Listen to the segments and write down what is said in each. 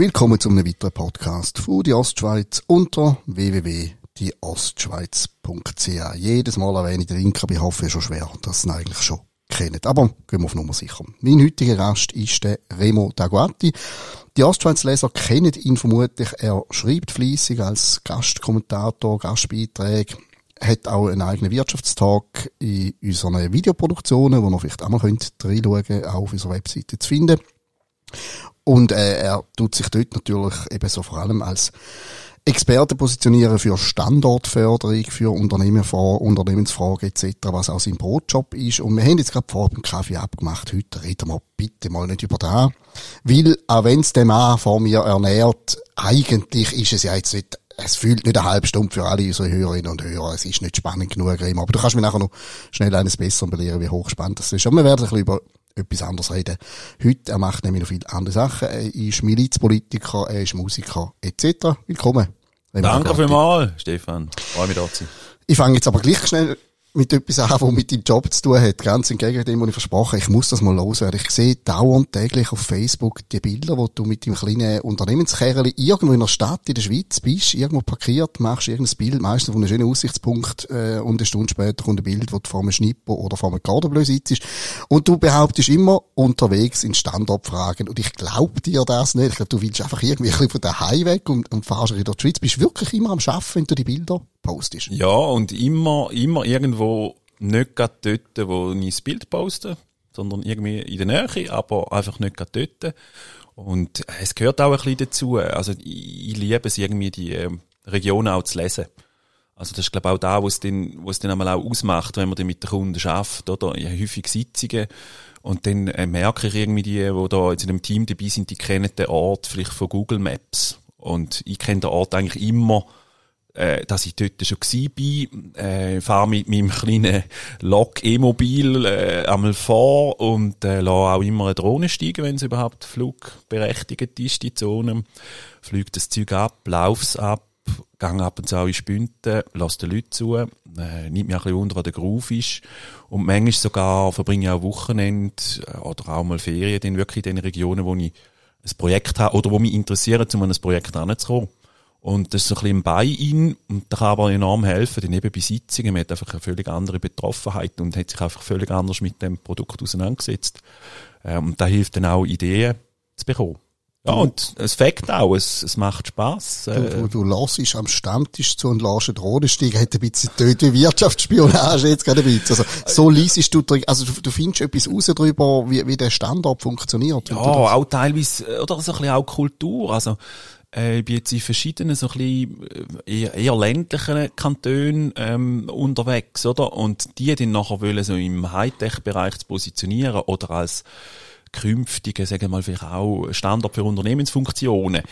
Willkommen zu einem weiteren Podcast von die Ostschweiz unter www.dieostschweiz.ch. Jedes Mal erwähne ich den Link, aber ich hoffe schon schwer, dass ihr eigentlich schon kennt. Aber gehen wir auf Nummer sicher. Mein heutiger Gast ist der Remo Daguati. Die Ostschweiz-Leser kennen ihn vermutlich. Er schreibt fließig als Gastkommentator, Gastbeiträge, hat auch einen eigenen Wirtschaftstag in unseren Videoproduktionen, wo ihr vielleicht auch mal reinschauen könnt, auch auf unserer Webseite zu finden. Und äh, er tut sich dort natürlich eben so vor allem als Experte positionieren für Standortförderung, für Unternehmerfragen, Unternehmensfragen etc., was auch sein Brotjob ist. Und wir haben jetzt gerade vor dem Kaffee abgemacht, heute reden wir bitte mal nicht über da, weil auch wenn es den Mann vor mir ernährt, eigentlich ist es ja jetzt nicht es fühlt nicht eine halbe Stunde für alle unsere Hörerinnen und Hörer. Es ist nicht spannend genug, Remo. Aber du kannst mir nachher noch schnell eines Besseren belehren, wie hochspannend das ist. Aber wir werden ein bisschen über etwas anderes reden. Heute, er macht nämlich noch viele andere Sachen. Er ist Milizpolitiker, er ist Musiker, etc. Willkommen. Danke vielmals, Stefan. Freue mich da zu sein. Ich fange jetzt aber gleich schnell mit etwas an, was mit deinem Job zu tun hat. Ganz entgegen dem, was ich versprochen Ich muss das mal loswerden. Ich sehe dauernd täglich auf Facebook die Bilder, wo du mit dem kleinen Unternehmenskerl irgendwo in der Stadt in der Schweiz bist, irgendwo parkiert, machst irgendein Bild, meistens von einem schönen Aussichtspunkt, äh, und eine Stunde später kommt ein Bild, wo du vor einem Schnipper oder vor einem Gardenbleu sitzt. Und du behauptest immer unterwegs in Standortfragen. Und ich glaube dir das nicht. Ich glaube, du willst einfach irgendwie ein bisschen von daheim weg und, und fahrst in der Schweiz. Bist wirklich immer am Schaffen, wenn du die Bilder postest. Ja, und immer, immer irgendwo nicht gerade dort, wo ich das Bild poste, sondern irgendwie in der Nähe, aber einfach nicht gerade dort. Und es gehört auch ein bisschen dazu. Also ich, ich liebe es irgendwie, die äh, Regionen auch zu lesen. Also das ist glaube ich auch da, wo es dann, wo es dann einmal auch ausmacht, wenn man dann mit den Kunden schafft, oder? Ich habe häufig Sitzungen und dann äh, merke ich irgendwie die, die da jetzt in einem Team dabei sind, die kennen den Ort vielleicht von Google Maps. Und ich kenne den Ort eigentlich immer äh, dass ich dort schon war, äh, fahre mit meinem kleinen Lok E-Mobil äh, einmal vor und äh, lasse auch immer eine Drohne steigen, wenn es überhaupt flugberechtigt ist, die Zone. Fliegt das Zeug ab, lauf's ab, gang ab und zu in Spünten, lass den Leuten zu, äh, nimmt mich ein bisschen unter, was der Groove ist. Und manchmal sogar verbringe ich auch Wochenende äh, oder auch mal Ferien dann wirklich in den Regionen, wo ich ein Projekt habe oder wo mich interessiert, um an ein Projekt heranzukommen. Und das ist so ein bisschen ein Buy-in und da kann aber enorm helfen, denn eben bei Sitzungen, man hat einfach eine völlig andere Betroffenheit und hat sich einfach völlig anders mit dem Produkt auseinandergesetzt. Ähm, und da hilft dann auch Ideen zu bekommen. Ja, und es fängt auch, es, es macht Spass. Du, du, du lassest am Stammtisch zu und lässt den Rodenstieg, hat ein bisschen töte wie Wirtschaftsspionage jetzt gerade ein bisschen. Also, so liest du, also du, du findest etwas raus darüber, wie, wie der Standort funktioniert. Ja, auch teilweise, oder so ein bisschen auch Kultur, also, äh, ich bin jetzt in verschiedenen, so ein bisschen äh, eher, eher ländlichen Kantonen ähm, unterwegs, oder? Und die dann nachher wollen so im Hightech-Bereich zu positionieren oder als künftige, sagen wir mal, vielleicht auch Standard für Unternehmensfunktionen.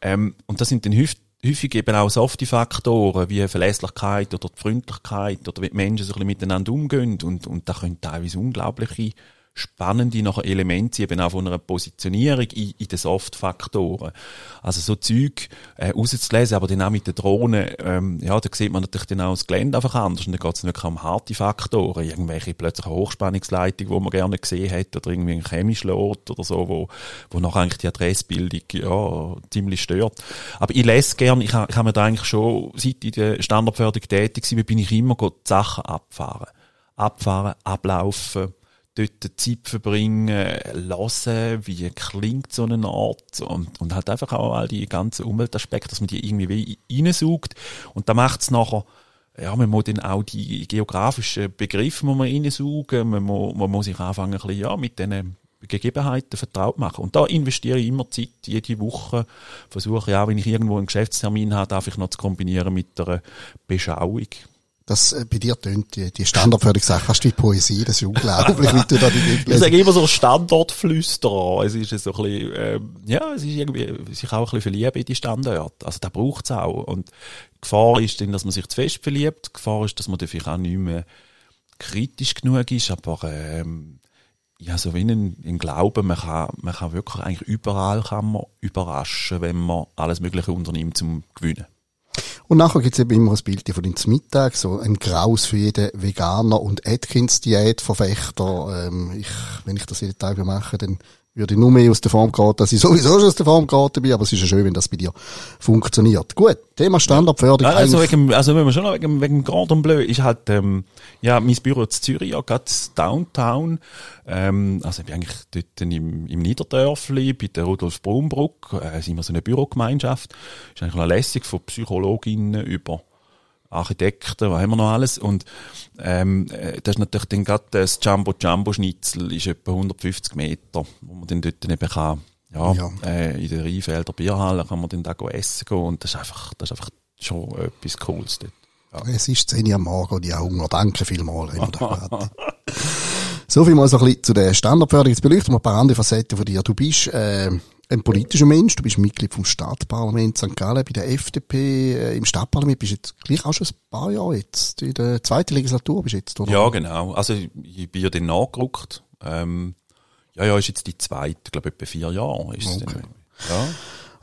Ähm, und das sind dann häufig, häufig eben auch softe Faktoren wie Verlässlichkeit oder die Freundlichkeit oder wie die Menschen so ein bisschen miteinander umgehen und, und da können teilweise unglaubliche spannende nachher Elemente eben auch von einer Positionierung in, in den Soft-Faktoren. Also so Zeug äh, rauszulesen, aber dann auch mit den Drohnen, ähm, ja, da sieht man natürlich dann auch das Gelände einfach anders und dann geht es wirklich um harte Faktoren, irgendwelche plötzlich Hochspannungsleitung, wo man gerne gesehen hätte oder irgendwie ein Chemischlot oder so, wo, wo nachher eigentlich die Adressbildung ja, ziemlich stört. Aber ich lese gerne, ich, ich habe mir da eigentlich schon, seit ich der Standardförderung tätig war, bin ich immer die Sachen abfahren. Abfahren, ablaufen, dort Zeit verbringen, hören, wie klingt so eine Art und, und halt einfach auch all die ganzen Umweltaspekte, dass man die irgendwie reinsaugt und da macht es nachher ja, man muss dann auch die geografischen Begriffe muss man reinsaugen, man muss, man muss sich anfangen, ein bisschen, ja, mit diesen Gegebenheiten vertraut machen. Und da investiere ich immer Zeit, jede Woche, versuche ich auch, wenn ich irgendwo einen Geschäftstermin habe, darf ich noch zu kombinieren mit einer Beschauung. Das, äh, bei dir tönt die, die Standardförderungssache fast wie Poesie, das ist unglaublich, wie du da die Dinge Ich sage immer so Standortflüsterer. Es ist so ein bisschen, ähm, ja, es ist irgendwie, sich auch ein bisschen verlieben in die Standorte. Also da braucht es auch. Und die Gefahr ist dann, dass man sich zu fest verliebt. Die Gefahr ist, dass man dafür auch nicht mehr kritisch genug ist, aber, ähm, ja, so wie ein, ein Glauben, man kann, man kann wirklich eigentlich überall kann man überraschen, wenn man alles Mögliche unternimmt zum Gewinnen. Und nachher gibt's eben immer ein Bild von den Mittag, so ein Graus für jeden Veganer und Atkins-Diät-Verfechter. Ähm, ich, wenn ich das jeden Tag mache, dann würde ich nur mehr aus der Form geraten, dass ich sowieso schon aus der Form geraten bin, aber es ist ja schön, wenn das bei dir funktioniert. Gut, Thema Standardförderung. Ja, also, wegen, also wenn wir schon noch wegen, wegen Gordon Bleu, ist halt, ähm, ja, mein Büro in Zürich, ja, gerade Downtown, ähm, also ich bin eigentlich dort im, im Niederdörfli, bei der Rudolf Brunbruck, äh, sind wir so eine Bürogemeinschaft, ist eigentlich noch lässig, von Psychologinnen über Architekten, was haben wir noch alles? Und ähm, äh, das ist natürlich dann gerade das Jumbo Jumbo Schnitzel ist etwa 150 Meter, wo man dann dort eben kann, ja, ja. Äh, in der Rheinfelder Bierhalle kann man dann da essen gehen und das ist einfach, das ist einfach schon etwas Cooles dort. Ja. Es ist 10 Uhr am Morgen und ich habe Hunger. Danke vielmals. so viel mal so ein bisschen zu der Standardförderung. Jetzt beleuchten wir ein paar andere Facetten von dir. Du bist äh, ein politischer Mensch. Du bist Mitglied vom Stadtparlament St. Gallen bei der FDP. Äh, Im Stadtparlament bist du jetzt gleich auch schon ein paar Jahre jetzt. In der zweiten Legislatur bist du jetzt, oder? Ja, genau. Also, ich bin ja dann nachgerückt. Ähm, ja, ja, ist jetzt die zweite, glaube ich, etwa vier Jahre. Ist okay. dann, ja.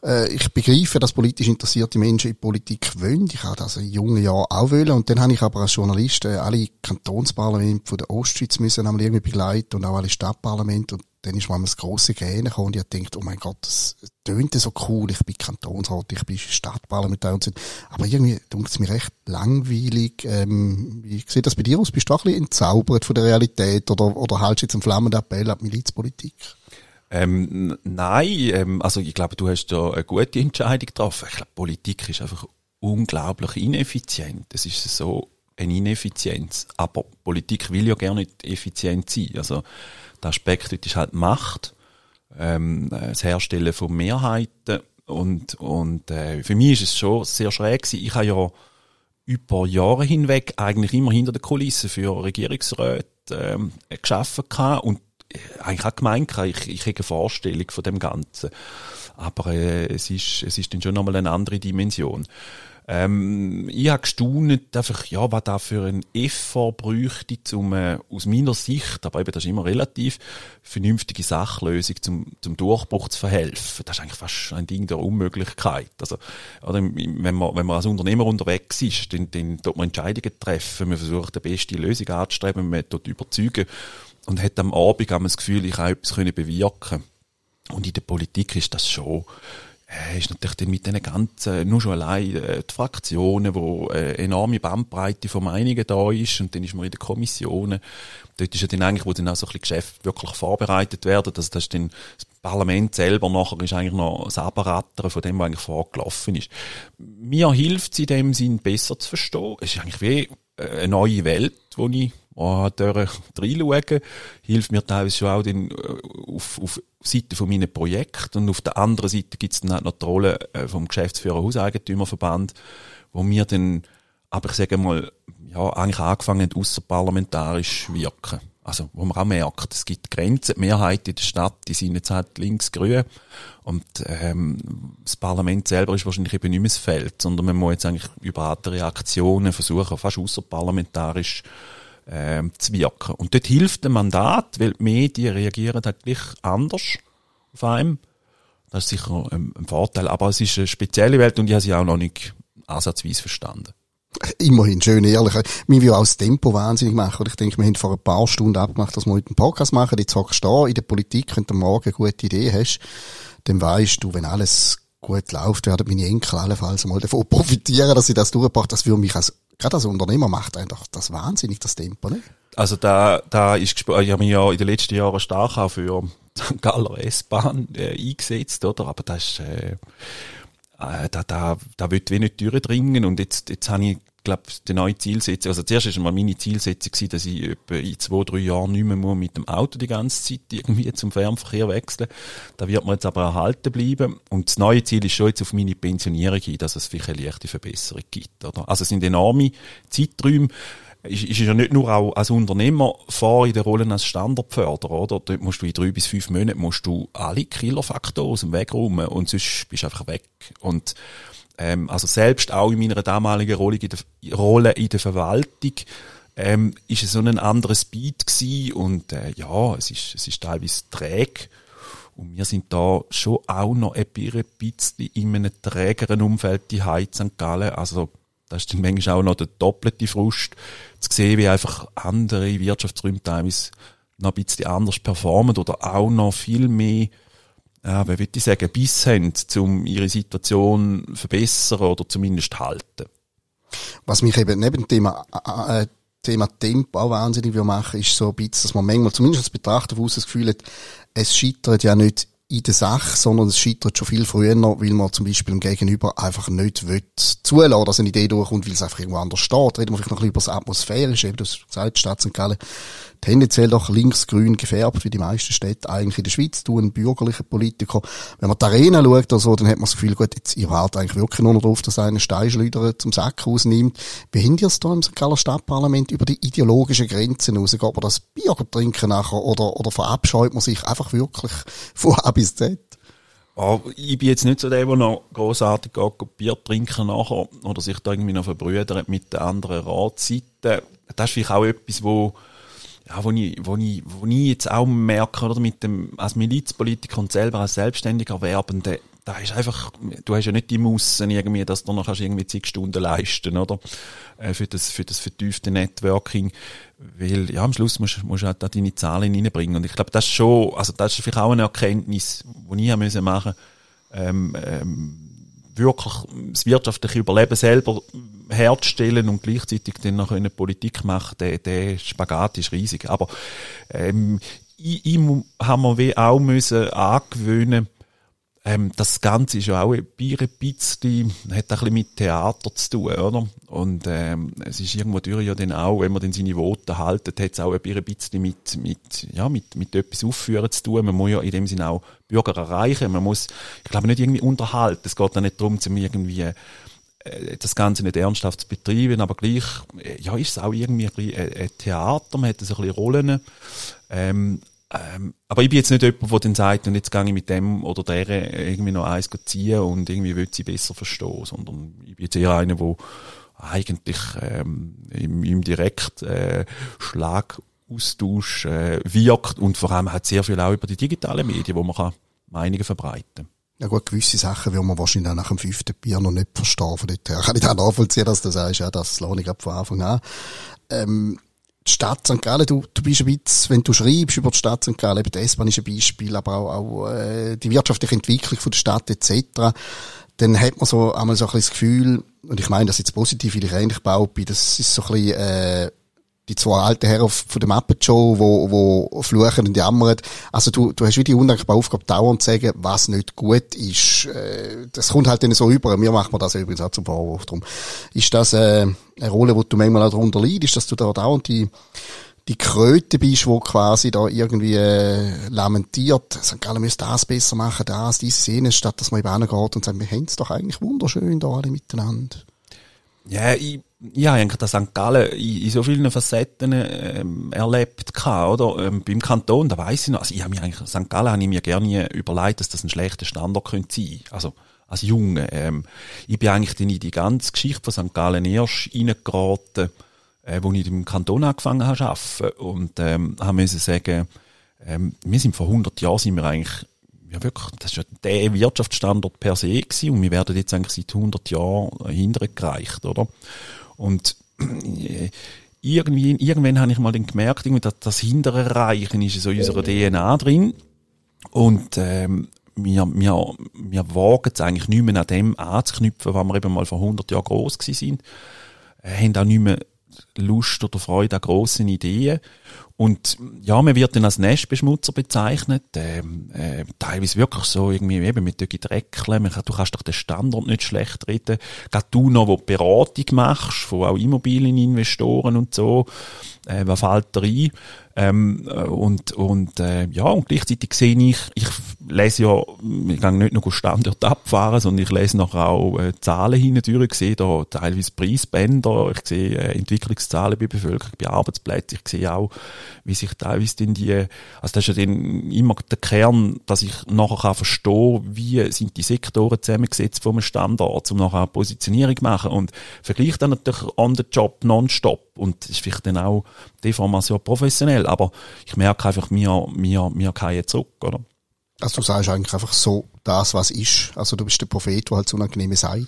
Äh, ich begreife, dass politisch interessierte Menschen in Politik wollen. Ich habe das in jungen Jahren auch wollen. Und dann habe ich aber als Journalist äh, alle Kantonsparlamente von der Ostschweiz müssen einmal irgendwie begleiten und auch alle Stadtparlamente. Und dann ist mal das grosse Gähnen gekommen und ich dachte, oh mein Gott, das tönt so cool. Ich bin Kantonsrat, ich bin Stadtparlamentar und so. Aber irgendwie tut es mir recht langweilig. Ähm, wie sieht das bei dir aus? Bist du auch ein bisschen entzaubert von der Realität oder, oder hältst du jetzt einen flammenden Appell an die Milizpolitik? Ähm, nein, ähm, also ich glaube, du hast da eine gute Entscheidung getroffen. Ich glaube, Politik ist einfach unglaublich ineffizient. Das ist so eine Ineffizienz. Aber Politik will ja gerne nicht effizient sein. Also der Aspekt ist halt Macht, ähm, das Herstellen von Mehrheiten und, und äh, für mich ist es schon sehr schräg gewesen. Ich habe ja über Jahre hinweg eigentlich immer hinter den Kulissen für Regierungsräte ähm, geschaffen und eigentlich auch gemeint, ich, ich habe eine Vorstellung von dem Ganzen. Aber äh, es, ist, es ist dann schon nochmal eine andere Dimension. Ähm, ich habe gestaunt, einfach, ja, was da für ein Effort bräuchte, um äh, aus meiner Sicht, aber eben das ist immer relativ, vernünftige Sachlösung zum, zum Durchbruch zu verhelfen. Das ist eigentlich fast ein Ding der Unmöglichkeit. Also, oder, wenn, man, wenn man als Unternehmer unterwegs ist, dann, dann tut man Entscheidungen treffen, man versucht, die beste Lösung anzustreben, man tut überzeugen und hat am Abend das Gefühl, ich habe etwas bewirken Und in der Politik ist das schon, äh, ist natürlich dann mit diesen ganzen, nur schon allein äh, die Fraktionen, wo äh, enorme Bandbreite von Meinungen da ist und dann ist man in den Kommissionen. Dort ist ja dann eigentlich, wo dann auch so ein bisschen Geschäfte wirklich vorbereitet werden, dass das dann das Parlament selber nachher ist eigentlich noch das Aberrattern von dem, was eigentlich vorgelaufen ist. Mir hilft es in dem Sinn besser zu verstehen. Es ist eigentlich wie äh, eine neue Welt, wo ich oh, reinschauen, hilft mir teilweise schon auch den, äh, auf, auf Seite von meinen Projekten und auf der anderen Seite gibt es dann halt noch die Rolle äh, vom Geschäftsführer Hauseigentümerverband, wo mir dann, aber ich sage mal, ja, eigentlich angefangen haben, außerparlamentarisch wirken. Also, wo man auch merkt, es gibt Grenzen. Die Mehrheit in der Stadt, die sind jetzt halt links-grün. Und, ähm, das Parlament selber ist wahrscheinlich eben nicht mehr das Feld, sondern man muss jetzt eigentlich über andere Aktionen versuchen, fast außerparlamentarisch ähm, zu wirken. Und dort hilft ein Mandat, weil die Medien reagieren halt gleich anders auf einem. Das ist sicher ein, ein Vorteil. Aber es ist eine spezielle Welt und ich habe sie auch noch nicht ansatzweise verstanden. Immerhin, schön ehrlich. Mir will auch das Tempo wahnsinnig machen. ich denke, wir haben vor ein paar Stunden abgemacht, dass wir heute einen Podcast machen. Jetzt hockst du da in der Politik, wenn du morgen eine gute Idee hast, dann weißt du, wenn alles gut läuft, werden meine Enkel allenfalls mal davon profitieren, dass sie das durchbracht. Das würde mich als gerade als Unternehmer macht einfach das wahnsinnig, das Tempo, ne? Also da, da ist, ich habe mich ja in den letzten Jahren stark auch für St. Galler S-Bahn äh, eingesetzt, oder? Aber das ist, äh, äh, da, da, da wird wenig durchdringen und jetzt, jetzt habe ich glaube, die neue Zielsetzung, also zuerst ist mal meine Zielsetzung gewesen, dass ich etwa in zwei, drei Jahren nicht mehr muss mit dem Auto die ganze Zeit irgendwie zum Fernverkehr wechseln. Da wird man jetzt aber erhalten bleiben. Und das neue Ziel ist schon jetzt auf meine Pensionierung hin, dass es vielleicht eine leichte Verbesserung gibt, oder? Also es sind enorme Zeiträume. Ist, ist ja nicht nur auch als Unternehmer vor in der Rolle als Standardförderer, oder? Dort musst du in drei bis fünf Monaten musst du alle Killerfaktoren aus dem Weg räumen und sonst bist du einfach weg. Und ähm, also selbst auch in meiner damaligen Rolle in der, Rolle in der Verwaltung ähm, ist es so ein anderes Beat gewesen und äh, ja, es ist, es ist teilweise träge und wir sind da schon auch noch ein bisschen in einem trägeren Umfeld die Heiz St. Gallen, also das ist dann manchmal auch noch der doppelte Frust, zu sehen, wie einfach andere Wirtschaftsräume teilweise noch ein bisschen anders performen oder auch noch viel mehr, ja, wie würde ich sagen, Biss haben, um ihre Situation verbessern oder zumindest halten. Was mich eben neben dem Thema, äh, Thema Tempo auch wahnsinnig machen ist so ein bisschen, dass man manchmal, zumindest als Betrachter von das Gefühl hat, es scheitert ja nicht in der Sache, sondern es scheitert schon viel früher, weil man zum Beispiel im Gegenüber einfach nicht will zulassen, dass eine Idee durchkommt, weil es einfach irgendwo anders steht. Reden wir vielleicht noch ein bisschen über das Atmosphärische, eben das gesagt, Stadt St. Gallen tendenziell doch linksgrün gefärbt, wie die meisten Städte eigentlich in der Schweiz tun, bürgerliche Politiker. Wenn man die Arena schaut oder so, dann hat man das Gefühl, gut, jetzt, ihr wartet eigentlich wirklich nur noch darauf, dass einer Steinschleuder zum Sack rausnimmt. Wie haben ihr es da im St. Galler Stadtparlament über die ideologischen Grenzen raus? Geht man das Bier trinken nachher oder, oder verabscheut man sich einfach wirklich von A bis Z? Oh, ich bin jetzt nicht so der, der noch grossartig geht, Bier trinken nachher oder sich da irgendwie noch verbrüdert mit den anderen Ratseiten. Das ist vielleicht auch etwas, wo ja, wo ich, wo ich, wo ich jetzt auch merke, oder, mit dem, als Milizpolitiker und selber als selbstständiger Werbende, da ist einfach, du hast ja nicht die Mussen irgendwie, dass du noch kannst irgendwie zig Stunden leisten, oder? Äh, für das, für das vertiefte Networking. Weil, ja, am Schluss musst, musst du halt da deine Zahlen reinbringen. Und ich glaube, das ist schon, also das ist vielleicht auch eine Erkenntnis, die ich machen, ähm, ähm, wirklich das wirtschaftliche Überleben selber herzustellen und gleichzeitig dann noch eine Politik machen, der, der Spagat ist riesig. Aber ähm, ich, ich habe mir wie auch müssen angewöhnen, ähm, das Ganze ist ja auch ein bisschen, hat ein bisschen mit Theater zu tun, oder? Und ähm, es ist irgendwo durch ja dann auch, wenn man dann seine Worte haltet, hat es auch ein bisschen mit, mit, ja, mit, mit etwas aufführen zu tun. Man muss ja in dem Sinne auch Bürger erreichen. Man muss, ich glaube, nicht irgendwie unterhalten. Es geht da nicht darum, zum irgendwie äh, das Ganze nicht ernsthaft zu betreiben, aber gleich, äh, ja, ist es auch irgendwie ein, bisschen ein Theater, man hat so ein bisschen Rollen. Ähm, ähm, aber ich bin jetzt nicht jemand, der dann sagt, und jetzt gehe ich mit dem oder der irgendwie noch eins ziehen und irgendwie will sie besser verstehen, sondern ich bin jetzt eher einer, der eigentlich ähm, im, im direkt äh, Schlagaustausch äh, wirkt und vor allem hat sehr viel auch über die digitalen Medien, wo man kann Meinungen verbreiten kann. Ja gut, gewisse Sachen will man wahrscheinlich auch nach dem fünften Bier noch nicht verstehen. Von dort her kann ich auch nachvollziehen, dass du sagst, ja, das lohne ich ab von Anfang an. Ähm, die Stadt St. Gallen, du, du bist ein bisschen, wenn du schreibst über die Stadt St. Gallen, eben die S-Bahn ist ein Beispiel, aber auch, auch äh, die wirtschaftliche Entwicklung von der Stadt etc., dann hat man so einmal so ein bisschen das Gefühl, und ich meine das jetzt positiv, weil ich ähnlich baut bin, das ist so ein bisschen, äh, die zwei alten Herren von der Muppet Show, wo, wo fluchen und jammern. Also du, du hast wie die undankbare Aufgabe, dauernd zu sagen, was nicht gut ist. Äh, das kommt halt dann so über. Mir macht man das übrigens auch zum Vorwurf drum. Ist das äh, eine Rolle, wo du manchmal auch darunter leidest, dass du da dauernd die die Kröte bist, wo quasi da irgendwie äh, lamentiert, St. Gallen müsste das besser machen, das, dieses, jenes, statt dass man eben geht und sagt, wir haben es doch eigentlich wunderschön da alle miteinander. Ja, ich ja, eigentlich das St. Gallen in, in so vielen Facetten ähm, erlebt gehabt, oder? Ähm, beim Kanton, da weiss ich noch, also ich habe mir eigentlich, St. Gallen habe ich mir gerne überlegt, dass das ein schlechter Standort könnte sein. Also, als Junge. Ähm, ich bin eigentlich in die ganze Geschichte von St. Gallen erst reingeraten, äh, wo ich im Kanton angefangen habe zu arbeiten. Und, ähm, haben müssen sagen, ähm, wir sind vor 100 Jahren sind wir eigentlich ja wirklich, das ist ja der Wirtschaftsstandort per se gewesen und wir werden jetzt eigentlich seit 100 Jahren hintergereicht, oder? Und äh, irgendwie, irgendwann habe ich mal dann gemerkt, dass das hintere Reichen ist so in unserer DNA drin. Und ähm, wir, wir, wir wagen es eigentlich nicht mehr an dem anzuknüpfen, was wir eben mal vor 100 Jahren gross gewesen sind. Äh, haben auch nicht mehr Lust oder Freude an grossen Ideen. Und ja, man wird dann als Nestbeschmutzer bezeichnet, ähm, äh, teilweise wirklich so irgendwie eben mit Dreckeln, du kannst doch den Standort nicht schlecht reden. Gerade du noch, wo Beratung machst, von auch Immobilieninvestoren und so, äh, was fällt da ein? Ähm, äh, und und äh, ja, und gleichzeitig sehe ich, ich lese ja, ich gehe nicht nur Standort abfahren, sondern ich lese noch auch äh, Zahlen hindurch, ich sehe da teilweise Preisbänder, ich sehe äh, Entwicklungszahlen bei Bevölkerung, bei Arbeitsplätzen, ich sehe auch, wie sich teilweise denn die, also das ist ja dann immer der Kern, dass ich nachher kann verstehen, wie sind die Sektoren zusammengesetzt vom Standort, um nachher eine Positionierung zu machen. Und vergleiche dann natürlich on the job nonstop. Und das ist vielleicht dann auch die Formation professionell, aber ich merke einfach, mir, mir, mir keinen zurück, oder? Also du sagst eigentlich einfach so das, was ist. Also du bist der Prophet, der halt so unangenehme Seite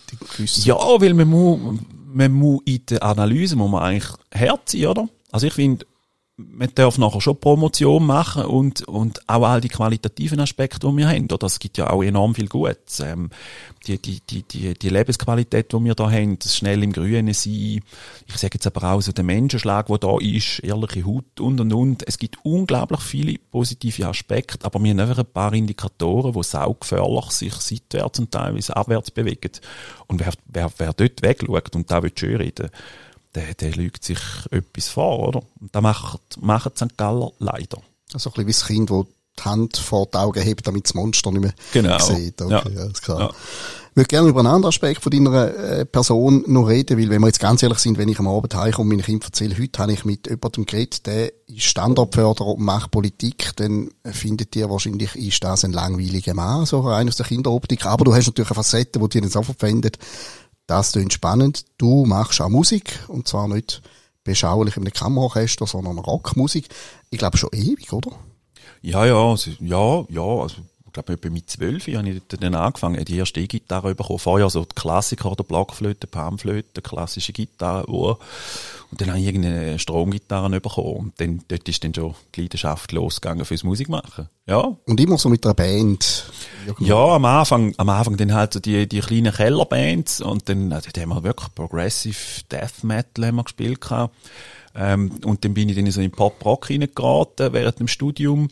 Ja, weil man muss, man muss in der Analyse muss man eigentlich hart sein, oder? Also ich finde, man darf nachher schon Promotion machen und, und auch all die qualitativen Aspekte, die wir haben. Oder es gibt ja auch enorm viel Gutes. Ähm, die, die, die, die, die Lebensqualität, die wir da haben, das schnell im Grünen sein, ich sage jetzt aber auch so der Menschenschlag, der da ist, ehrliche Haut und und und. Es gibt unglaublich viele positive Aspekte, aber wir haben einfach ein paar Indikatoren, die saugefährlich sich seitwärts und teilweise abwärts bewegen. Und wer, wer, wer dort wegschaut und da will schön reden, der, der lügt sich etwas vor, oder? Und das macht, macht St. Galler leider. Also ein bisschen wie das Kind, das die Hand vor die Augen hebt, damit das Monster nicht mehr genau. sieht. Okay, ja. alles klar. Ja. Ich würde gerne über einen anderen Aspekt von deiner äh, Person noch reden, weil wenn wir jetzt ganz ehrlich sind, wenn ich am Abend heimkomme und meinen Kindern erzähle, heute habe ich mit jemandem geredet, der ist Standortförderer und macht Politik, dann findet ihr wahrscheinlich, ist das ein langweiliger Mann, so rein aus der Kinderoptik. Aber du hast natürlich eine Facette, die dir dann sofort findet, das klingt spannend. Du machst auch Musik, und zwar nicht beschaulich in einem Kammerorchester, sondern Rockmusik. Ich glaube schon ewig, oder? Ja, ja, ja, ja, also, ich glaube, etwa mit zwölf habe ich dann angefangen, die erste E-Gitarre bekommen. Vorher so die Klassiker, oder Blockflöte, Panflöte, klassische Gitarre, Uhr. Und dann habe ich irgendeine Stromgitarre bekommen. Und dann, dort ist dann schon die Leidenschaft losgegangen fürs Musikmachen. Ja. Und immer so mit einer Band? Irgendwie. Ja, am Anfang, am Anfang dann halt so die, die kleinen Kellerbands. Und dann, also, dann haben wir wirklich Progressive Death Metal haben wir gespielt gehabt. Ähm, und dann bin ich dann so in Pop-Rock reingeraten während dem Studium.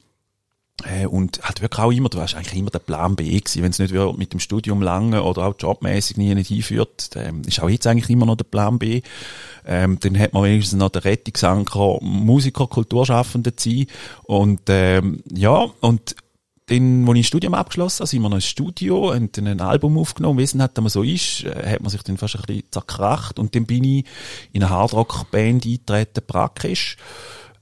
Äh, und hat wirklich auch immer, du warst eigentlich immer der Plan B gewesen, wenn es nicht mit dem Studium lange oder auch jobmäßig nie nicht hinführt, ähm, ist auch jetzt eigentlich immer noch der Plan B. Ähm, dann hat man wenigstens noch den Rettungsanker Musiker, Kulturschaffende zu sein. Und ähm, ja, und dann, als ich das Studium abgeschlossen habe, sind wir noch ins Studio, haben dann ein Album aufgenommen, wie es nicht immer so ist, äh, hat man sich dann fast ein bisschen zerkracht und dann bin ich in eine Hardrock-Band eingetreten, praktisch.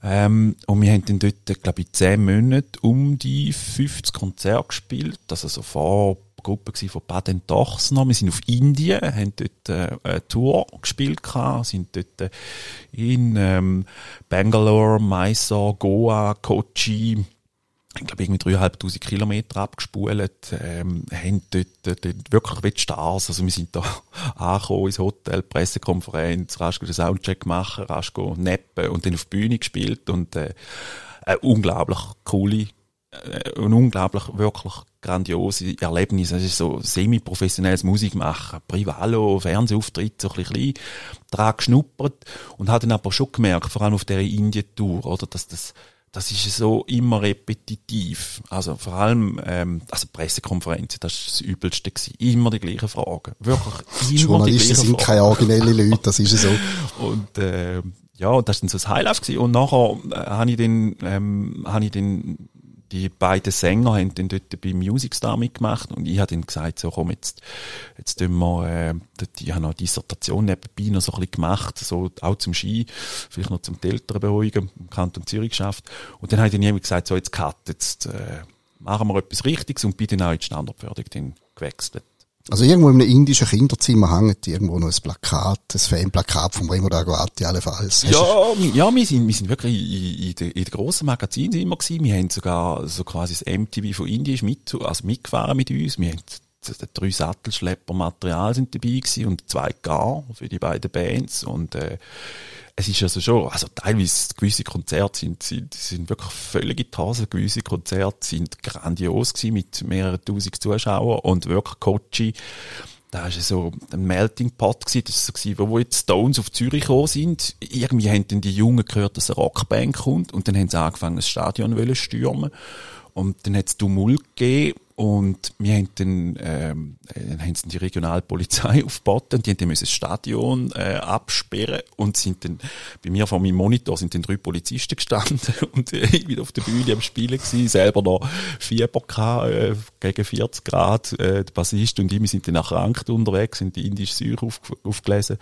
Ähm, und wir haben dann dort, glaube ich, zehn Monate um die 50 Konzerte gespielt. Also so vor Gruppe von Baden Dochsner. Wir sind auf Indien, haben dort äh, eine Tour gespielt sind dort äh, in ähm, Bangalore, Mysore, Goa, Kochi, ich glaube, irgendwie dreieinhalbtausend Kilometer abgespult, ähm, haben dort, dort wirklich wie Stars, also wir sind da angekommen ins Hotel, Pressekonferenz, rasch den Soundcheck machen, rasch neppen und dann auf die Bühne gespielt und äh, eine unglaublich coole, äh, ein unglaublich, wirklich grandiose Erlebnis. Es ist so semi-professionelles Musikmachen, Privalo, Fernsehauftritt, so ein bisschen dran geschnuppert und hat dann aber schon gemerkt, vor allem auf der Indien-Tour, oder, dass das das ist so immer repetitiv. Also vor allem, ähm, also Pressekonferenzen, das ist das Übelste gewesen. Immer die gleichen Fragen. Wirklich immer die gleichen Fragen. sind keine originellen Leute, das ist so. Und, äh, ja, das war dann so das Highlight gewesen. Und nachher äh, habe ich dann, ähm, habe ich dann die beiden Sänger haben dann dort bei Music Star mitgemacht und ich habe dann gesagt, so komm, jetzt, jetzt tun wir, äh, ich habe noch eine Dissertation nebenbei noch so ein bisschen gemacht, so auch zum Ski, vielleicht noch zum Eltern beruhigen, im Kanton Zürich geschafft. Und dann ich dann jemand gesagt, so jetzt cut, jetzt äh, machen wir etwas Richtiges und bin dann auch in die Standardförderung gewechselt. Also irgendwo in einem indischen Kinderzimmer hängt irgendwo noch ein Plakat, ein Fanplakat vom Remo Daguati allenfalls. Ja, ja, wir sind, wir sind wirklich in, in, den, in den grossen Magazinen immer gewesen. Wir haben sogar so quasi das MTV von Indien mit, also mitgefahren mit uns. Wir haben drei Sattelschlepper Material sind dabei gewesen und zwei Gar für die beiden Bands und äh, es ist also schon, also teilweise gewisse Konzerte sind, sind, sind wirklich völlig in die Hose. Gewisse Konzerte sind grandios gewesen mit mehreren tausend Zuschauern und wirklich Kochi, da war so ein Melting Pot gewesen. Das war so, wo jetzt Stones auf Zürich gekommen sind. Irgendwie haben dann die Jungen gehört, dass eine Rockband kommt und dann haben sie angefangen, das Stadion zu stürmen. Und dann hat es Tumult gegeben und wir haben dann, ähm, dann haben sie die Regionalpolizei aufgebaut und die haben dann das Stadion äh, absperren und sind dann, bei mir vor meinem Monitor sind dann drei Polizisten gestanden und äh, ich wieder auf der Bühne am Spielen gewesen, selber noch Fieber gehabt, äh, gegen 40 Grad, äh, der Bassist und ich, wir sind dann erkrankt unterwegs, sind die indische Säure auf, aufgelesen.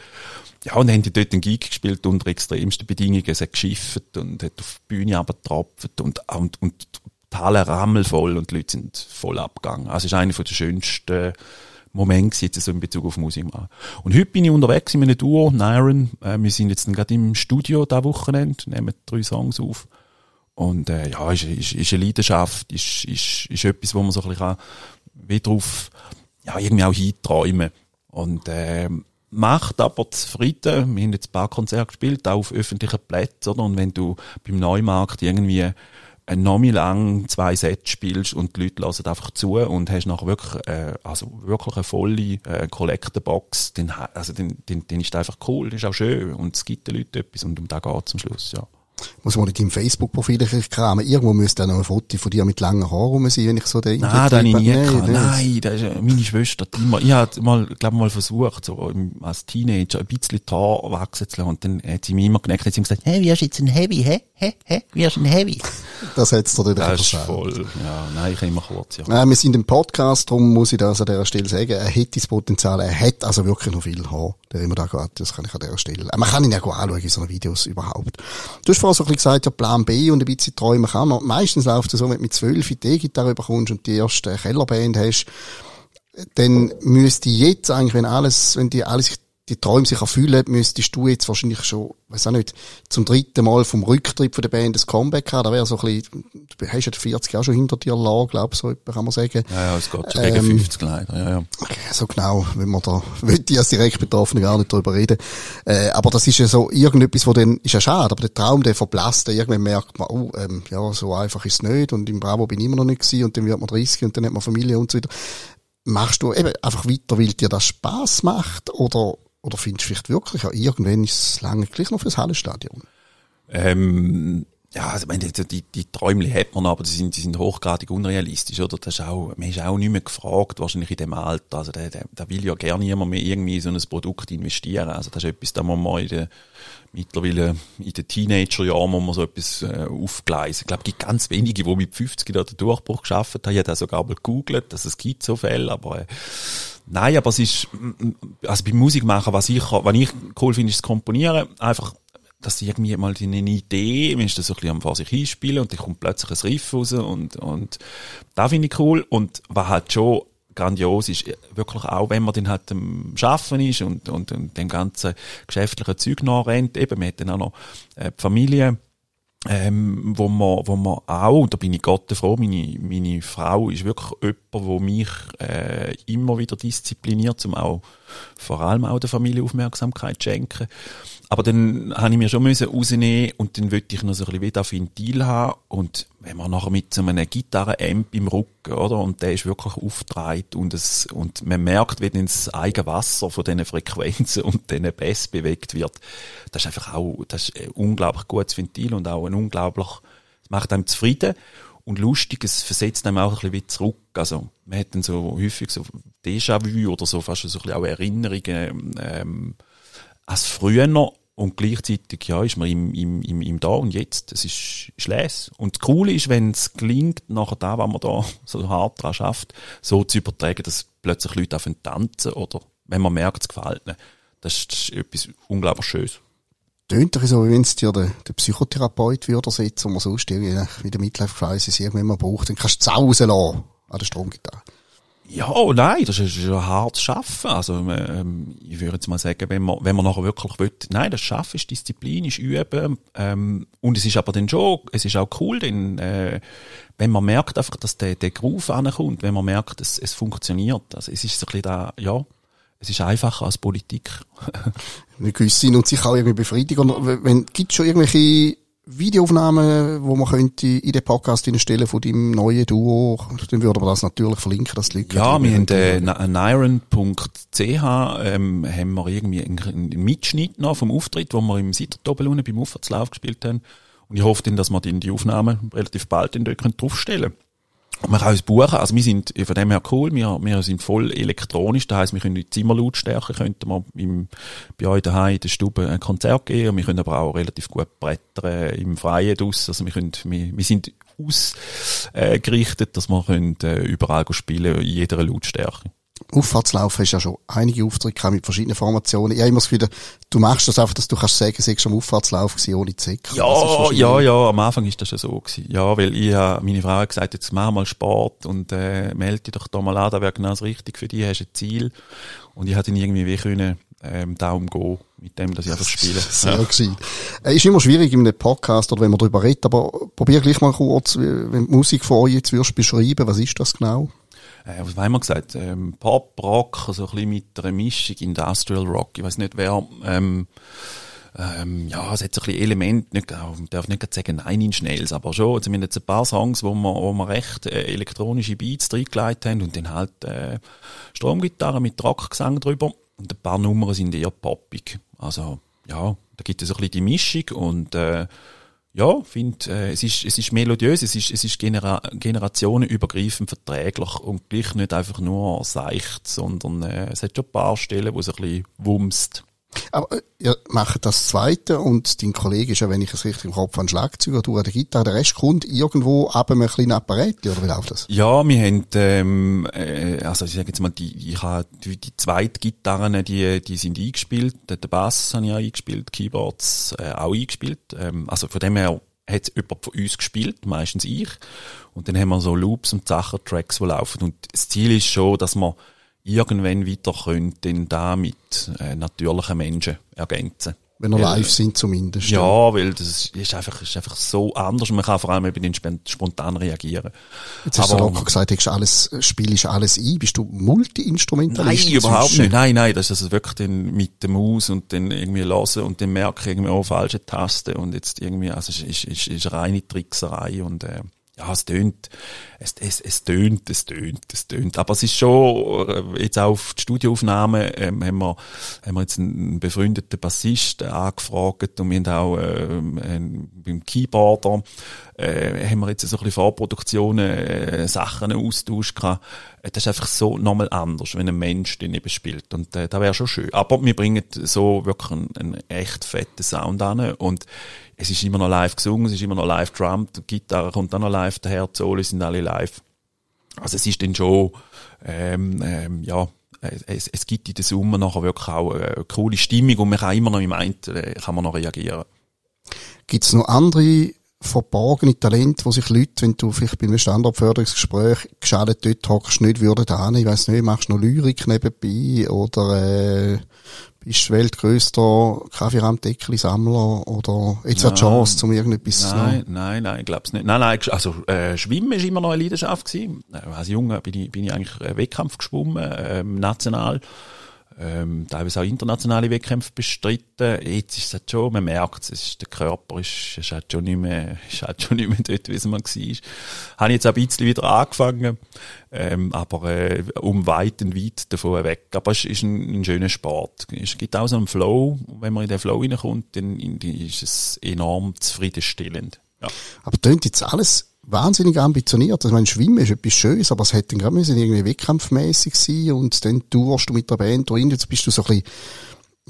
Ja, und haben die dort einen Gig gespielt unter extremsten Bedingungen, es hat geschifft und hat auf die Bühne abgetropft und, und, und die Halle rammelvoll und die Leute sind voll abgegangen. Also es ist einer der schönsten Momente jetzt so in Bezug auf Musik machen. Und heute bin ich unterwegs in einem Duo, Niren. Äh, wir sind jetzt gerade im Studio da Wochenende, nehmen drei Songs auf. Und äh, ja, ist, ist, ist eine Leidenschaft, ist, ist, ist etwas, wo man so ein bisschen wie drauf, ja, irgendwie auch hinträumen. Und äh, macht aber zufrieden. Wir haben jetzt ein paar Konzerte gespielt, auch auf öffentlichen Plätzen, oder? Und wenn du beim Neumarkt irgendwie ein Nomi lang zwei Sets spielst und die Leute hören einfach zu und hast nachher wirklich, äh, also wirklich eine volle äh, Collector-Box, dann, also, dann, dann, dann ist das einfach cool, das ist auch schön und es gibt den Leuten etwas und um da geht zum Schluss, ja. Muss mal in deinem Facebook-Profil kramen. Irgendwo müsste auch noch ein Foto von dir mit langen Haaren rum sein, wenn ich so denke. Nein, das habe ich nie gehabt. Nein, das ist meine Schwester immer. Ich habe mal, glaube mal versucht, so als Teenager ein bisschen die Haare wachsen zu lassen. Und dann hat sie mir immer geneckt, hat sie gesagt, hey, wie hast du jetzt ein Heavy, hä? Hä? Hä? Wie hast du ein Heavy? Das hättest du dir Das ist voll, ja. Nein, ich habe immer kurz, ja. Nein, wir sind im Podcast, darum muss ich das an dieser Stelle sagen. Er hat das Potenzial, er hat also wirklich noch viel Haar, der immer da geht. Das kann ich an dieser Stelle. Man kann ihn ja anschauen in so Videos überhaupt. Du hast vorhin so ein gesagt, ja, Plan B und ein bisschen träumen kann man. Meistens läuft es so, wenn du mit zwölf die E-Gitarre bekommst und die erste Kellerband hast, dann müsste jetzt eigentlich, wenn alles, wenn die alles die Träume sich erfüllen, müsstest du jetzt wahrscheinlich schon, weiß auch nicht, zum dritten Mal vom Rücktritt von der Band ein Comeback haben. Da wäre so ein bisschen, du hast ja 40 Jahre schon hinter dir lassen, glaube ich, so kann man sagen. Ja, ja, es geht schon ähm, gegen 50 leider, ja, ja. So genau, wenn man da, will ich als direkt Betroffene gar nicht drüber reden. Äh, aber das ist ja so irgendetwas, wo dann, ist ja schade, aber der Traum, der verblasst, irgendwann merkt man, oh, ähm, ja, so einfach ist es nicht und im Bravo bin ich immer noch nicht gewesen und dann wird man 30 und dann hat man Familie und so weiter. Machst du eben einfach weiter, weil dir das Spaß macht oder oder findest du vielleicht wirklich, ja, irgendwann ist es lange gleich noch fürs Hallenstadion? Ähm, ja, also, ich meine, die, die Träume hat man, aber die sind, die sind hochgradig unrealistisch, oder? Das ist auch, man ist auch nicht mehr gefragt, wahrscheinlich in dem Alter. Also, da, da, da will ja gerne niemand mehr irgendwie in so ein Produkt investieren. Also, das ist etwas, da muss man in der, mittlerweile in den Teenagerjahren muss man so etwas äh, aufgleisen. Ich glaube, es gibt ganz wenige, die mit 50 da den Durchbruch geschafft haben. Ich habe das sogar mal gegoogelt, dass es gibt so Fälle, aber äh, nein, aber es ist, also beim Musikmachen, was ich, was ich cool finde, ist das Komponieren. Einfach, dass irgendwie mal eine Idee, man ist das so ein bisschen am vor sich hinspielen und dann kommt plötzlich ein Riff raus und, und da finde ich cool. Und was halt schon grandios ist, wirklich auch, wenn man dann halt am Schaffen ist und, und, und dem ganzen geschäftlichen Zeug nachrennt, eben, man hat dann auch noch äh, die Familie, ähm, wo man, wo man auch, da bin ich Gott froh, meine, meine Frau ist wirklich jemand, wo mich äh, immer wieder diszipliniert, um auch vor allem auch der Familie Aufmerksamkeit schenken. Aber dann habe ich mir schon rausnehmen und dann wollte ich noch so ein bisschen wieder Ventil haben und wenn man nachher mit so einem Gitarre-Amp im Rücken, oder, und der ist wirklich aufgedreht und es, und man merkt, wie dann das eigene Wasser von diesen Frequenzen und diesen Bass bewegt wird. Das ist einfach auch, das ist ein unglaublich gutes Ventil und auch ein unglaublich, macht einem zufrieden. Und lustig, es versetzt einem auch ein bisschen wieder zurück. Also, man hat dann so häufig so Déjà-vu oder so fast so ein bisschen auch Erinnerungen, ähm, als früher und gleichzeitig, ja, ist man im, im, im, im Da und Jetzt. Das ist, ist. Und das Coole ist, wenn es gelingt, nachher da, was man da so hart dran schafft, so zu übertragen, dass plötzlich Leute auf tanzen oder wenn man merkt, es gefällt ihnen. Das ist, das ist etwas unglaublich Schönes. Tönt doch so, wie wenn es dir der, der Psychotherapeut würde setzen, wo man sonst irgendwie wie der Midlife Crisis irgendwann mal braucht, dann kannst du es rauslassen an der Stromgitarre. Ja, oh nein, das ist ein hartes Schaffen. Also, ähm, ich würde jetzt mal sagen, wenn man, wenn man nachher wirklich will, nein, das Schaffen ist Disziplin, ist Üben, ähm, und es ist aber dann schon, es ist auch cool, denn, äh, wenn man merkt einfach, dass der, der Groove ankommt, wenn man merkt, es, es funktioniert. Also, es ist so ein bisschen da, ja, es ist einfacher als Politik. Eine gewisse und sich auch irgendwie befriedigen. Wenn, gibt's schon irgendwelche Videoaufnahmen, wo man könnte in den Podcast stellen von deinem neuen Duo, dann würden wir das natürlich verlinken, dass die Leute Ja, wir haben äh, niron.ch ähm, haben wir irgendwie einen, Mitschnitt noch vom Auftritt, wo wir im Sitterdoppel beim Aufwärtslauf gespielt haben. Und ich hoffe dann, dass wir die Aufnahmen relativ bald in dort draufstellen können. Man kann uns buchen, also wir sind von dem her cool, wir, wir sind voll elektronisch, das heisst, wir können die Zimmerlautstärke, könnten wir im, bei euch daheim in der Stube ein Konzert geben, wir können aber auch relativ gut brettern im Freien draus, also wir können, wir, wir sind ausgerichtet, dass wir können, äh, überall spielen, in jeder Lautstärke. Auffahrtslaufen hast ja schon einige Auftritte mit verschiedenen Formationen. Ich habe immer das Gefühl, du machst das einfach, dass du kannst sagen, du am Auffahrtslauf gewesen, ohne Zick. Ja, ja, ja, am Anfang ist das schon so gewesen. Ja, weil ich habe, meine Frau hat gesagt, jetzt mach mal Sport und, äh, melde dich doch da mal an, da wäre genau das Richtige für dich, hast ein Ziel. Und ich hatte irgendwie wie können, ähm, Daumen gehen, mit dem, dass ich einfach spiele. Sehr ja. Äh, ist immer schwierig in einem Podcast oder wenn man darüber redet, aber probier gleich mal kurz, wenn die Musik von euch jetzt wirst beschreiben, was ist das genau? Äh, was haben wir gesagt, ähm, Pop, Rock, so ein bisschen mit einer Mischung, Industrial Rock. Ich weiß nicht, wer, ähm, ähm, ja, es hat so ein bisschen Element, nicht, ich darf nicht sagen Nein in Schnells, aber schon, zumindest ein paar Songs, wo wir, wo wir recht äh, elektronische Beats reingelegt haben und dann halt äh, Stromgitarre mit Rockgesang drüber und ein paar Nummern sind eher poppig. Also, ja, da gibt es so ein bisschen die Mischung und äh, ja, finde, äh, es, ist, es ist melodiös, es ist, es ist genera generationenübergreifend verträglich und gleich nicht einfach nur seicht, sondern äh, es hat schon ein paar Stellen, wo es ein bisschen wumst. Aber äh, ihr macht das Zweite und dein Kollege ist ja, wenn ich es richtig im Kopf habe, Schlagzeuger, du an der Gitarre, der Rest kommt irgendwo ab einem kleinen Apparat, oder wie läuft das? Ja, wir haben, ähm, äh, also ich sage jetzt mal, die, ich habe die, zweite Gitarren, die, die sind eingespielt, den Bass habe ich auch eingespielt, Keyboards äh, auch eingespielt, ähm, also von dem her hat jemand von uns gespielt, meistens ich, und dann haben wir so Loops und Sachen, Tracks, die laufen. Und das Ziel ist schon, dass man irgendwann weiter könnte, da mit äh, natürlichen Menschen ergänzen. Wenn wir live sind zumindest. Ja, weil das ist einfach, ist einfach so anders. Man kann vor allem eben spontan reagieren. Jetzt hast Aber, du locker gesagt, du alles, spielst alles ein. Bist du Multi-Instrumentalist? Nein, überhaupt nicht. Nein, nein, das ist also wirklich dann mit der Maus und dann irgendwie hören und dann merke ich irgendwie auch falsche Tasten und jetzt irgendwie, also es ist, ist, ist reine Trickserei und, äh, ja, es tönt, es, es, es tönt, es tönt, es tönt. Aber es ist schon, äh, jetzt auch auf die Studioaufnahme, ähm, haben wir, haben wir jetzt einen befreundeten Bassist angefragt und wir haben auch, ähm, einen, beim Keyboarder, äh, haben wir jetzt so ein bisschen Vorproduktionen, äh, Sachen austauscht gehabt. Äh, das ist einfach so nochmal anders, wenn ein Mensch den eben spielt. Und, äh, das wäre schon schön. Aber wir bringen so wirklich einen, einen echt fetten Sound an und es ist immer noch live gesungen, es ist immer noch live drummed, die Gitarre kommt dann noch live daher, die Soli sind alle live. Also es ist dann schon, ähm, ähm, ja, es, es gibt in der Summe nachher wirklich auch eine coole Stimmung und man kann immer noch im einen, äh, kann man noch reagieren. Gibt es noch andere verborgene Talente, wo sich Leute, wenn du vielleicht bei einem Standortförderungsgespräch geschadet dort hockst, nicht würden da Ich weiss nicht, machst du noch Lyrik nebenbei oder äh, bist du weltgrößter Kaffeerahmdeckli-Sammler oder jetzt hat Chance, um irgendetwas Nein, noch? nein, nein, ich glaub's nicht. Nein, nein, also äh, Schwimmen ist immer noch eine Leidenschaft gewesen. Äh, als Junge bin ich, bin ich eigentlich äh, Wettkampf geschwommen, ähm, national ähm, teilweise auch internationale Wettkämpfe bestritten. Jetzt ist es halt schon, man merkt es, der Körper ist, ist halt schon nicht mehr, ist halt schon nicht mehr dort, wie es mal war. Habe jetzt ein bisschen wieder angefangen, ähm, aber äh, um weit und weit davon weg. Aber es ist ein, ein schöner Sport. Es gibt auch so einen Flow, wenn man in den Flow reinkommt, dann ist es enorm zufriedenstellend. Ja. Aber tönt jetzt alles wahnsinnig ambitioniert. Ich meine, Schwimmen ist etwas Schönes, aber es hätte dann gerade müssen irgendwie wettkampfmäßig sein und dann tourst du mit der Band rein, jetzt bist du so ein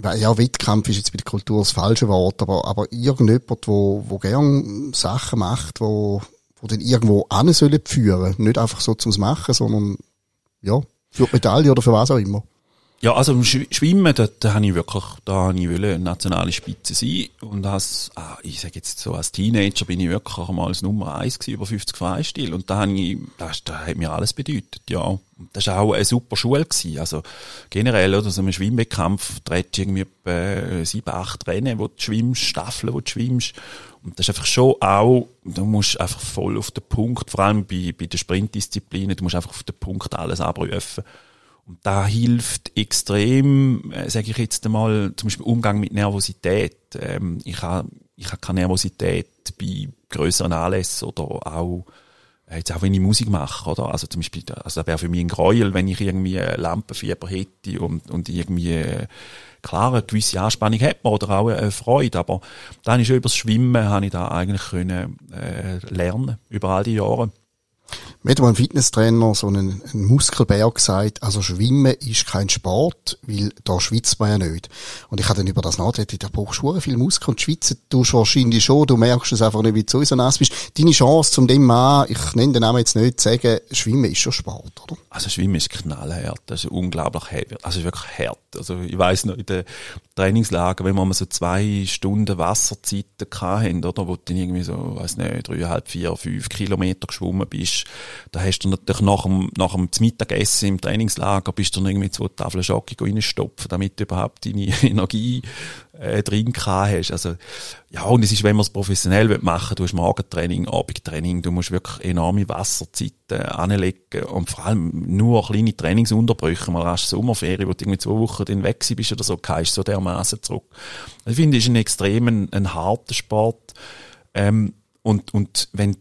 bisschen, ja, Wettkampf ist jetzt bei der Kultur das falsche Wort, aber, aber irgendjemand, wo, wo gern Sachen macht, wo, wo dann irgendwo an sollen führen. Nicht einfach so zum Machen, sondern, ja, für Medaille oder für was auch immer. Ja, also im Schwimmen, da, habe ich wirklich, da habe ich wollen, nationale Spitze sein. Und als, ah, ich sage jetzt so, als Teenager bin ich wirklich mal als Nummer eins gewesen, über 50 Freistil. Und da habe ich, das, das hat mir alles bedeutet, ja. Und das war auch eine super Schule gewesen. Also, generell, oder, so ein Schwimmwettkampf, dreht irgendwie etwa sieben, acht Rennen, wo du schwimmst, Staffeln, wo du schwimmst. Und das ist einfach schon auch, du musst einfach voll auf den Punkt, vor allem bei, bei den Sprintdisziplinen, du musst einfach auf den Punkt alles abrufen. Und da hilft extrem, äh, sage ich jetzt einmal, zum Beispiel Umgang mit Nervosität. Ähm, ich habe ich hab keine Nervosität bei größeren Anlässen oder auch äh, jetzt auch wenn ich Musik mache, oder? Also zum Beispiel, also das wäre für mich ein Gräuel, wenn ich irgendwie Lampenfieber hätte und, und irgendwie, äh, klar, eine gewisse Anspannung hat man oder auch eine Freude, aber dann ist schon übers Schwimmen, habe ich da eigentlich können, äh, lernen, über all die Jahre. Mir hat mal ein Fitnesstrainer so einen, einen Muskelbär gesagt, also Schwimmen ist kein Sport, weil da schwitzt man ja nicht. Und ich habe dann über das nachgedacht, da brauchst du viel Muskeln und schwitzen tust du wahrscheinlich schon, du merkst es einfach nicht, wie du so nass bist. Deine Chance, zum dem Mann, ich nenne den Namen jetzt nicht, zu sagen, Schwimmen ist schon Sport, oder? Also Schwimmen ist knallhart, das ist unglaublich heavy, also wirklich hart. Also ich weiss noch, in den Trainingslager, wenn wir mal so zwei Stunden Wasserzeiten hatten, oder, wo du dann irgendwie so, weiss nicht, dreieinhalb, vier, fünf Kilometer geschwommen bist, da hast du natürlich nach dem, nach dem Mittagessen im Trainingslager bist du irgendwie zwei Tafeln Schocke reinstopfen, damit du überhaupt deine Energie äh, drin hast. Also, ja, und es ist, wenn man es professionell machen will, du hast Magentraining, Abendtraining, du musst wirklich enorme Wasserzeiten anlegen und vor allem nur kleine Trainingsunterbrüche, mal rasch Sommerferien, wo du irgendwie zwei Wochen dann weg bist oder so, kannst so dermaßen zurück. Also, ich finde, es ist ein extrem ein, ein harter Sport, ähm, und, und wenn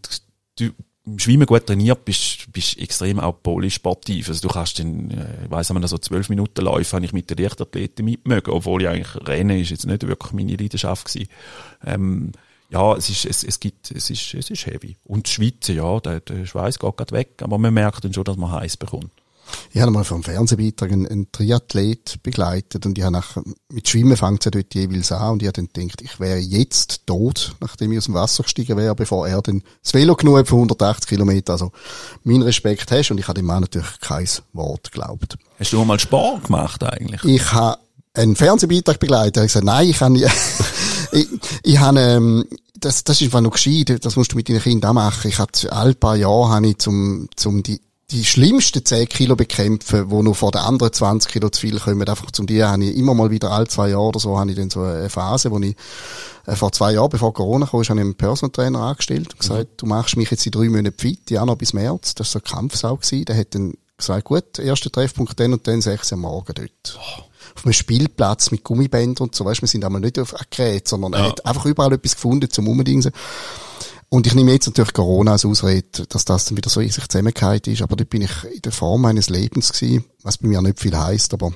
du Schwimmen gut trainiert bist, bist extrem auch polysportiv. Also du kannst dann, äh, ich weiss, wenn so zwölf Minuten läuft, habe ich mit der Leichtathleten mitmögen, obwohl ich eigentlich Rennen ist jetzt nicht wirklich meine Leidenschaft gewesen. Ähm, ja, es ist, es, es gibt, es ist, es ist heavy. Und die Schweiz, ja, der, der Schweiß geht gerade weg, aber man merkt dann schon, dass man heiß bekommt. Ich habe mal vom Fernsehbeitrag einen, einen Triathlet begleitet und ich habe nach, mit Schwimmen fängt es ja dort jeweils an und ich habe dann gedacht, ich wäre jetzt tot, nachdem ich aus dem Wasser gestiegen wäre, bevor er dann das Velo genug hat für 180 Kilometer. Also, mein Respekt hast und ich habe dem Mann natürlich kein Wort geglaubt. Hast du mal Sport gemacht eigentlich? Ich habe einen Fernsehbeitrag begleitet. Ich habe gesagt, nein, ich habe ich, ich habe, ähm, das, das ist einfach noch gescheit, das musst du mit deinen Kindern auch machen. Ich hatte all paar Jahre habe ich zum, zum die die schlimmsten 10 Kilo bekämpfen, wo nur vor den anderen 20 Kilo zu viel kommen. Einfach zum dir habe ich immer mal wieder alle zwei Jahre oder so, habe ich dann so eine Phase, wo ich äh, vor zwei Jahren, bevor Corona kam, habe ich einen Personal Trainer angestellt und gesagt, mhm. du machst mich jetzt in drei Monaten fit, ja noch bis März. Das war so ein Kampfsau gewesen. Der hat dann gesagt, gut, erster Treffpunkt dann und dann sechs am Morgen dort. Oh. Auf einem Spielplatz mit Gummibändern und so, weißt, wir sind einmal nicht auf Gerät, sondern ja. er hat einfach überall etwas gefunden zum Umdingsen. Und ich nehme jetzt natürlich Corona als Ausrede, dass das dann wieder so in sich zusammengehalten ist. Aber dort bin ich in der Form meines Lebens gewesen, was bei mir nicht viel heisst, aber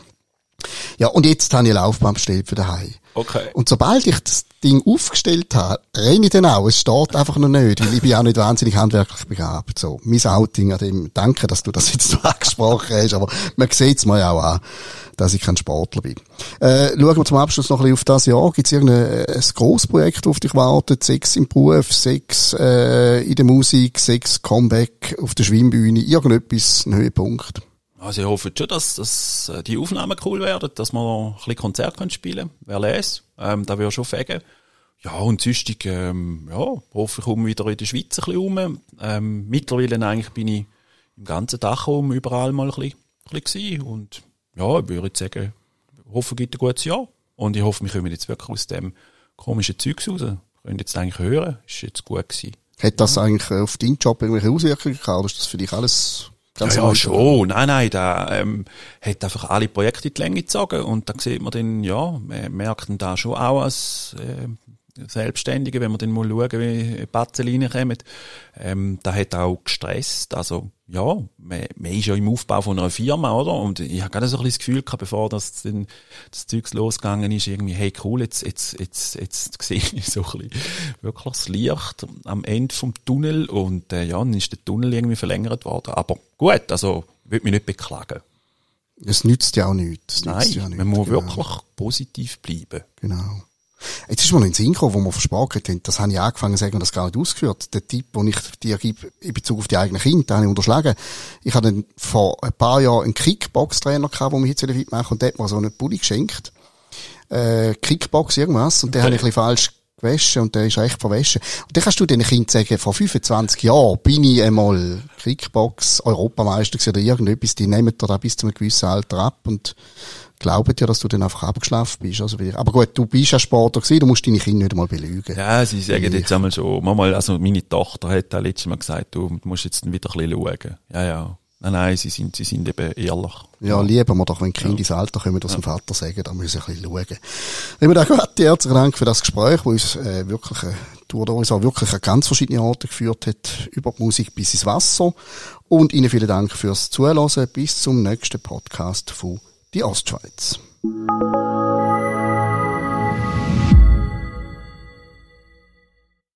ja, und jetzt habe ich eine Laufbahn bestellt für daheim. Okay. Und sobald ich das Ding aufgestellt habe, renne ich dann auch. Es steht einfach noch nicht, weil ich bin auch nicht wahnsinnig handwerklich begabt. So, mein Outing an dem, danke, dass du das jetzt so angesprochen hast, aber man sieht es mir auch an, dass ich kein Sportler bin. Äh, schauen wir zum Abschluss noch ein bisschen auf das Jahr. Gibt es irgendein ein Grossprojekt, auf dich wartet? Sechs im Beruf, sechs äh, in der Musik, sechs Comeback auf der Schwimmbühne, irgendetwas, ein Höhepunkt? Also ich hoffe schon, dass, dass äh, die Aufnahmen cool werden, dass wir ein bisschen Konzert können spielen können. Wer lässt, ähm, da würde schon fegen. Ja, und sonst, ähm, ja, hoffe ich komme wieder in der Schweiz ein bisschen rum. Ähm, mittlerweile eigentlich bin ich im ganzen Dachraum überall mal ein bisschen, ein bisschen Und ja, ich würde sagen, hoffe, es gibt ein gutes Jahr. Und ich hoffe, wir kommen jetzt wirklich aus dem komischen Zeugs raus. Könnt jetzt eigentlich hören, ist jetzt gut gewesen. Hat das eigentlich auf deinen Job irgendwelche Auswirkungen gehabt? Oder ist das für dich alles Ganz ja, ja schon. Nein, nein, da ähm, hat einfach alle Projekte in die Länge gezogen und da sieht man dann, ja, man merkt dann da schon auch als äh, Selbstständige, wenn wir dann mal schauen, wie Batzel reinkommen, ähm, da hat auch gestresst, also ja, man, man ist ja im Aufbau von einer Firma, oder? Und ich habe gerade so ein bisschen das Gefühl gehabt, bevor das, dann, das Zeugs losgegangen ist, irgendwie, hey cool, jetzt, jetzt, jetzt, jetzt sehe ich so ein bisschen wirklich das Licht am Ende vom Tunnel und äh, ja, dann ist der Tunnel irgendwie verlängert worden. Aber gut, also, würde mich nicht beklagen. Es nützt ja auch nichts. Nein, ja nichts, man muss genau. wirklich positiv bleiben. Genau. Jetzt ist mir noch in den Sinn gekommen, wo wir versprochen haben, das habe ich angefangen zu sagen und das gar nicht ausgeführt. Der Tipp, den ich dir gebe, in Bezug auf die eigenen Kinder, den habe ich unterschlagen. Ich hatte vor ein paar Jahren einen Kickbox-Trainer gehabt, der mich jetzt fit machen und der hat mir so einen Pulli geschenkt. Äh, Kickbox irgendwas. Und okay. den habe ich ein bisschen falsch gewaschen und der ist recht verwaschen. Und dann kannst du den Kind sagen, vor 25 Jahren bin ich einmal Kickbox Europameister oder irgendetwas, die nehmen da bis zu einem gewissen Alter ab und glauben ja, dass du dann einfach abgeschlafen bist. Also, aber gut, du bist ja Sportler gewesen, du musst deine Kinder nicht einmal belügen. Ja, sie sagen ich. jetzt einmal so, manchmal, also meine Tochter hat da letztes Mal gesagt, du musst jetzt wieder ein bisschen schauen. Ja, ja. Nein, nein, sie sind, sie sind eben ehrlich. Ja, lieben wir doch, wenn Kinder ja. ins Alter kommen, dass ja. dem Vater sagen, da müssen wir ein bisschen schauen. Lieber Dagott, herzlichen Dank für das Gespräch, das uns äh, wirklich, äh, durch uns auch wirklich an ganz verschiedene Orte geführt hat, über die Musik bis ins Wasser. Und Ihnen vielen Dank fürs Zuhören. Bis zum nächsten Podcast von die Ostschweiz.